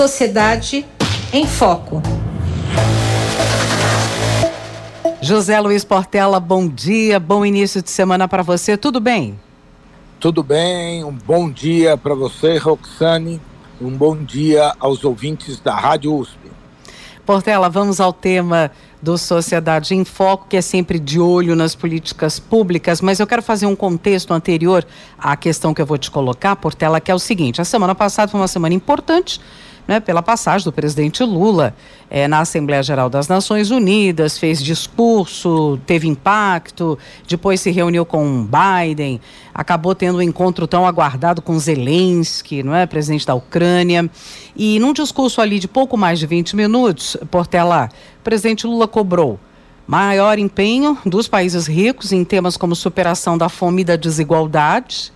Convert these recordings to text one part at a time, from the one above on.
Sociedade em Foco. José Luiz Portela, bom dia, bom início de semana para você, tudo bem? Tudo bem, um bom dia para você, Roxane, um bom dia aos ouvintes da Rádio USP. Portela, vamos ao tema do Sociedade em Foco, que é sempre de olho nas políticas públicas, mas eu quero fazer um contexto anterior à questão que eu vou te colocar, Portela, que é o seguinte: a semana passada foi uma semana importante né, pela passagem do presidente Lula é, na Assembleia Geral das Nações Unidas, fez discurso, teve impacto, depois se reuniu com Biden, acabou tendo um encontro tão aguardado com Zelensky, não é, presidente da Ucrânia. E num discurso ali de pouco mais de 20 minutos, Portela, o presidente Lula cobrou maior empenho dos países ricos em temas como superação da fome e da desigualdade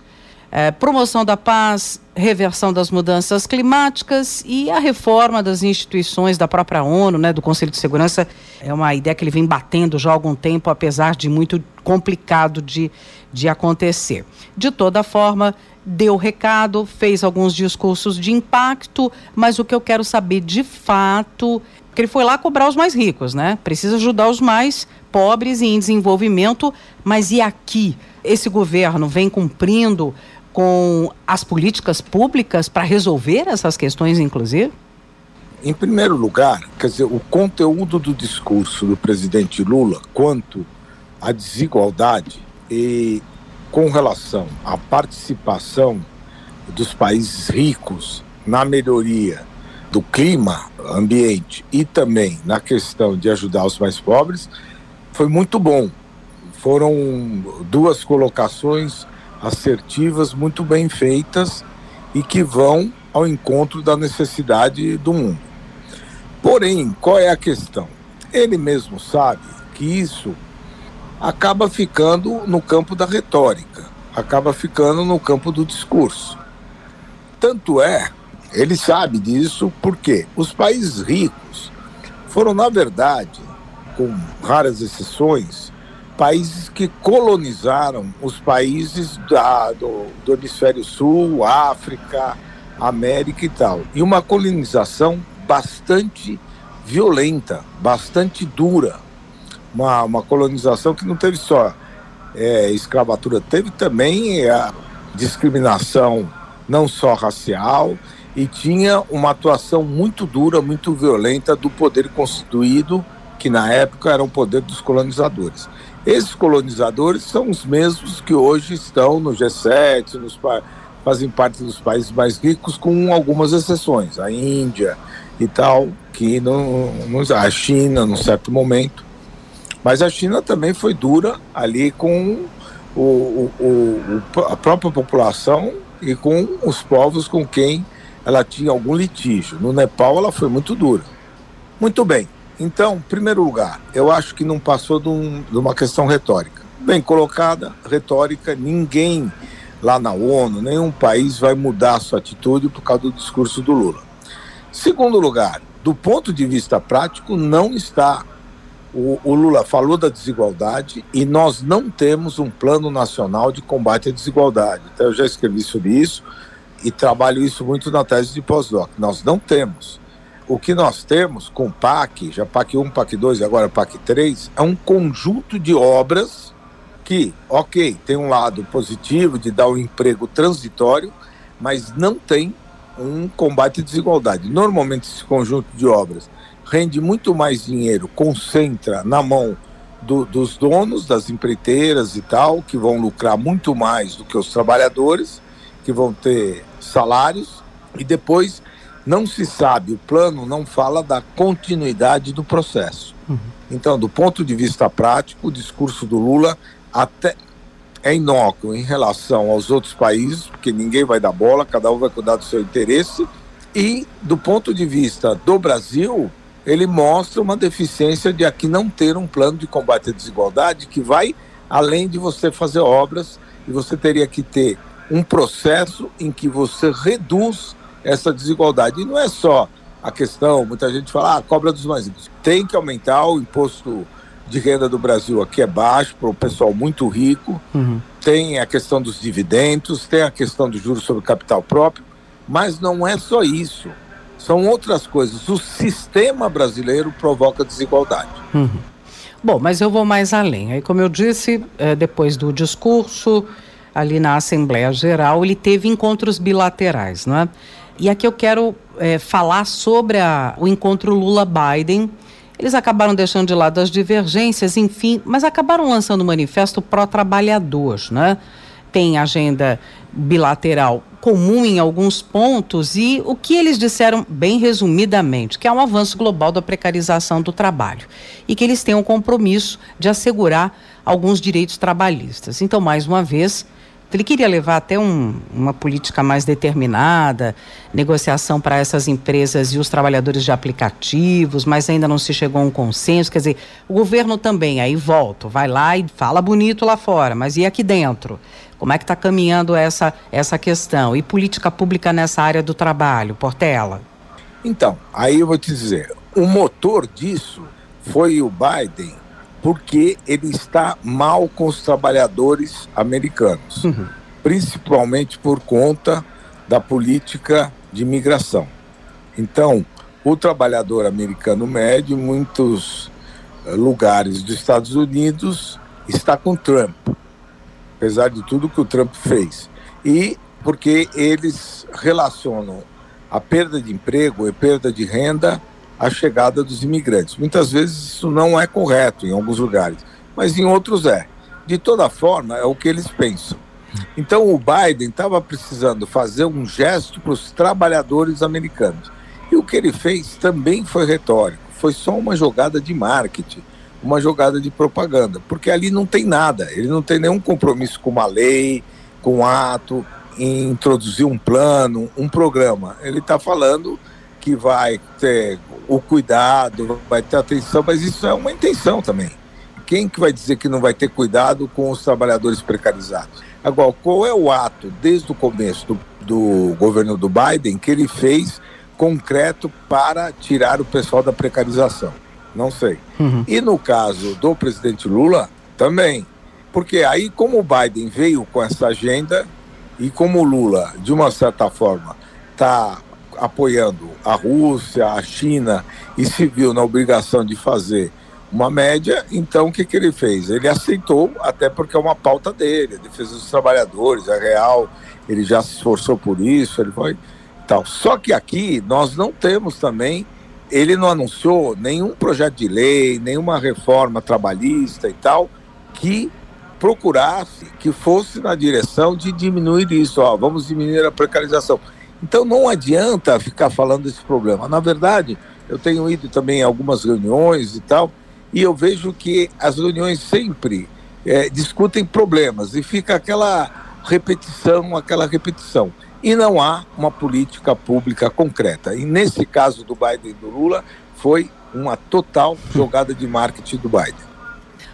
é, promoção da paz, reversão das mudanças climáticas e a reforma das instituições da própria ONU, né, do Conselho de Segurança. É uma ideia que ele vem batendo já há algum tempo, apesar de muito complicado de, de acontecer. De toda forma, deu recado, fez alguns discursos de impacto, mas o que eu quero saber de fato, porque ele foi lá cobrar os mais ricos, né? Precisa ajudar os mais pobres e em desenvolvimento, mas e aqui? Esse governo vem cumprindo com as políticas públicas para resolver essas questões, inclusive? Em primeiro lugar, quer dizer, o conteúdo do discurso do presidente Lula quanto à desigualdade e com relação à participação dos países ricos na melhoria do clima, ambiente e também na questão de ajudar os mais pobres foi muito bom. Foram duas colocações assertivas, muito bem feitas e que vão ao encontro da necessidade do mundo. Porém, qual é a questão? Ele mesmo sabe que isso acaba ficando no campo da retórica, acaba ficando no campo do discurso. Tanto é, ele sabe disso porque os países ricos foram, na verdade, com raras exceções, países que colonizaram os países da, do, do hemisfério sul, África, América e tal. E uma colonização bastante violenta, bastante dura. Uma, uma colonização que não teve só é, escravatura, teve também a discriminação não só racial e tinha uma atuação muito dura, muito violenta do poder constituído, que na época era o poder dos colonizadores. Esses colonizadores são os mesmos que hoje estão no G7, nos, fazem parte dos países mais ricos, com algumas exceções, a Índia e tal, que não, a China, num certo momento. Mas a China também foi dura ali com o, o, o, a própria população e com os povos com quem ela tinha algum litígio. No Nepal ela foi muito dura. Muito bem. Então, em primeiro lugar, eu acho que não passou de, um, de uma questão retórica. Bem colocada, retórica, ninguém lá na ONU, nenhum país vai mudar a sua atitude por causa do discurso do Lula. Segundo lugar, do ponto de vista prático, não está. O, o, Lula falou da desigualdade e nós não temos um plano nacional de combate à desigualdade. Então, eu já escrevi sobre isso e trabalho isso muito na tese de pós-doc. Nós não temos o que nós temos com o PAC, já PAC 1, PAC 2 e agora PAC 3, é um conjunto de obras que, ok, tem um lado positivo de dar um emprego transitório, mas não tem um combate à desigualdade. Normalmente esse conjunto de obras rende muito mais dinheiro, concentra na mão do, dos donos das empreiteiras e tal, que vão lucrar muito mais do que os trabalhadores, que vão ter salários, e depois não se sabe, o plano não fala da continuidade do processo. Uhum. Então, do ponto de vista prático, o discurso do Lula até é inócuo em relação aos outros países, porque ninguém vai dar bola, cada um vai cuidar do seu interesse. E do ponto de vista do Brasil, ele mostra uma deficiência de aqui não ter um plano de combate à desigualdade que vai além de você fazer obras e você teria que ter um processo em que você reduz essa desigualdade. E não é só a questão, muita gente fala, ah, cobra dos mais ricos. Tem que aumentar o imposto de renda do Brasil aqui é baixo para o pessoal muito rico. Uhum. Tem a questão dos dividendos, tem a questão do juros sobre capital próprio, mas não é só isso. são outras coisas. O sistema brasileiro provoca desigualdade. Uhum. Bom, mas eu vou mais além. Aí, como eu disse, é, depois do discurso ali na Assembleia Geral, ele teve encontros bilaterais, não é? E aqui eu quero é, falar sobre a, o encontro Lula-Biden. Eles acabaram deixando de lado as divergências, enfim, mas acabaram lançando um manifesto pró-trabalhador, né? Tem agenda bilateral comum em alguns pontos e o que eles disseram, bem resumidamente, que é um avanço global da precarização do trabalho e que eles têm um compromisso de assegurar alguns direitos trabalhistas. Então, mais uma vez, ele queria levar até um, uma política mais determinada, negociação para essas empresas e os trabalhadores de aplicativos, mas ainda não se chegou a um consenso. Quer dizer, o governo também, aí volta, vai lá e fala bonito lá fora, mas e aqui dentro? Como é que está caminhando essa, essa questão? E política pública nessa área do trabalho, Portela? Então, aí eu vou te dizer, o motor disso foi o Biden porque ele está mal com os trabalhadores americanos, uhum. principalmente por conta da política de imigração. Então, o trabalhador americano médio, em muitos eh, lugares dos Estados Unidos, está com Trump, apesar de tudo que o Trump fez. E porque eles relacionam a perda de emprego e perda de renda a chegada dos imigrantes. Muitas vezes isso não é correto em alguns lugares, mas em outros é. De toda forma, é o que eles pensam. Então o Biden estava precisando fazer um gesto para os trabalhadores americanos. E o que ele fez também foi retórico, foi só uma jogada de marketing, uma jogada de propaganda, porque ali não tem nada, ele não tem nenhum compromisso com uma lei, com um ato, em introduzir um plano, um programa. Ele está falando que vai ter o cuidado, vai ter atenção, mas isso é uma intenção também. Quem que vai dizer que não vai ter cuidado com os trabalhadores precarizados? Agora, qual é o ato, desde o começo do, do governo do Biden, que ele fez concreto para tirar o pessoal da precarização? Não sei. Uhum. E no caso do presidente Lula, também. Porque aí, como o Biden veio com essa agenda e como o Lula, de uma certa forma, está apoiando a Rússia, a China e se viu na obrigação de fazer uma média, então o que, que ele fez? Ele aceitou, até porque é uma pauta dele, a defesa dos trabalhadores, é real, ele já se esforçou por isso, ele foi tal. Só que aqui nós não temos também, ele não anunciou nenhum projeto de lei, nenhuma reforma trabalhista e tal, que procurasse, que fosse na direção de diminuir isso, ó, vamos diminuir a precarização. Então não adianta ficar falando desse problema. Na verdade, eu tenho ido também a algumas reuniões e tal, e eu vejo que as reuniões sempre é, discutem problemas e fica aquela repetição, aquela repetição. E não há uma política pública concreta. E nesse caso do Biden e do Lula, foi uma total jogada de marketing do Biden.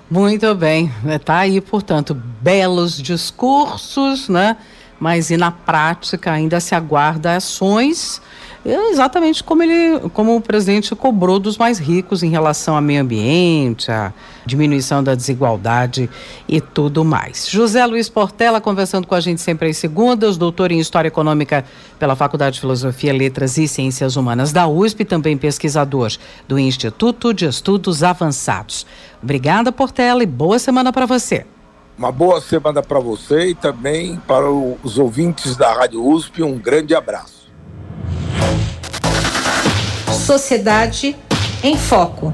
Muito bem, está aí, portanto, belos discursos, né? Mas e na prática ainda se aguarda ações exatamente como ele, como o presidente cobrou dos mais ricos em relação ao meio ambiente, a diminuição da desigualdade e tudo mais. José Luiz Portela conversando com a gente sempre às segundas, doutor em História Econômica pela Faculdade de Filosofia, Letras e Ciências Humanas da USP, também pesquisador do Instituto de Estudos Avançados. Obrigada, Portela, e boa semana para você. Uma boa semana para você e também para os ouvintes da Rádio USP. Um grande abraço. Sociedade em Foco.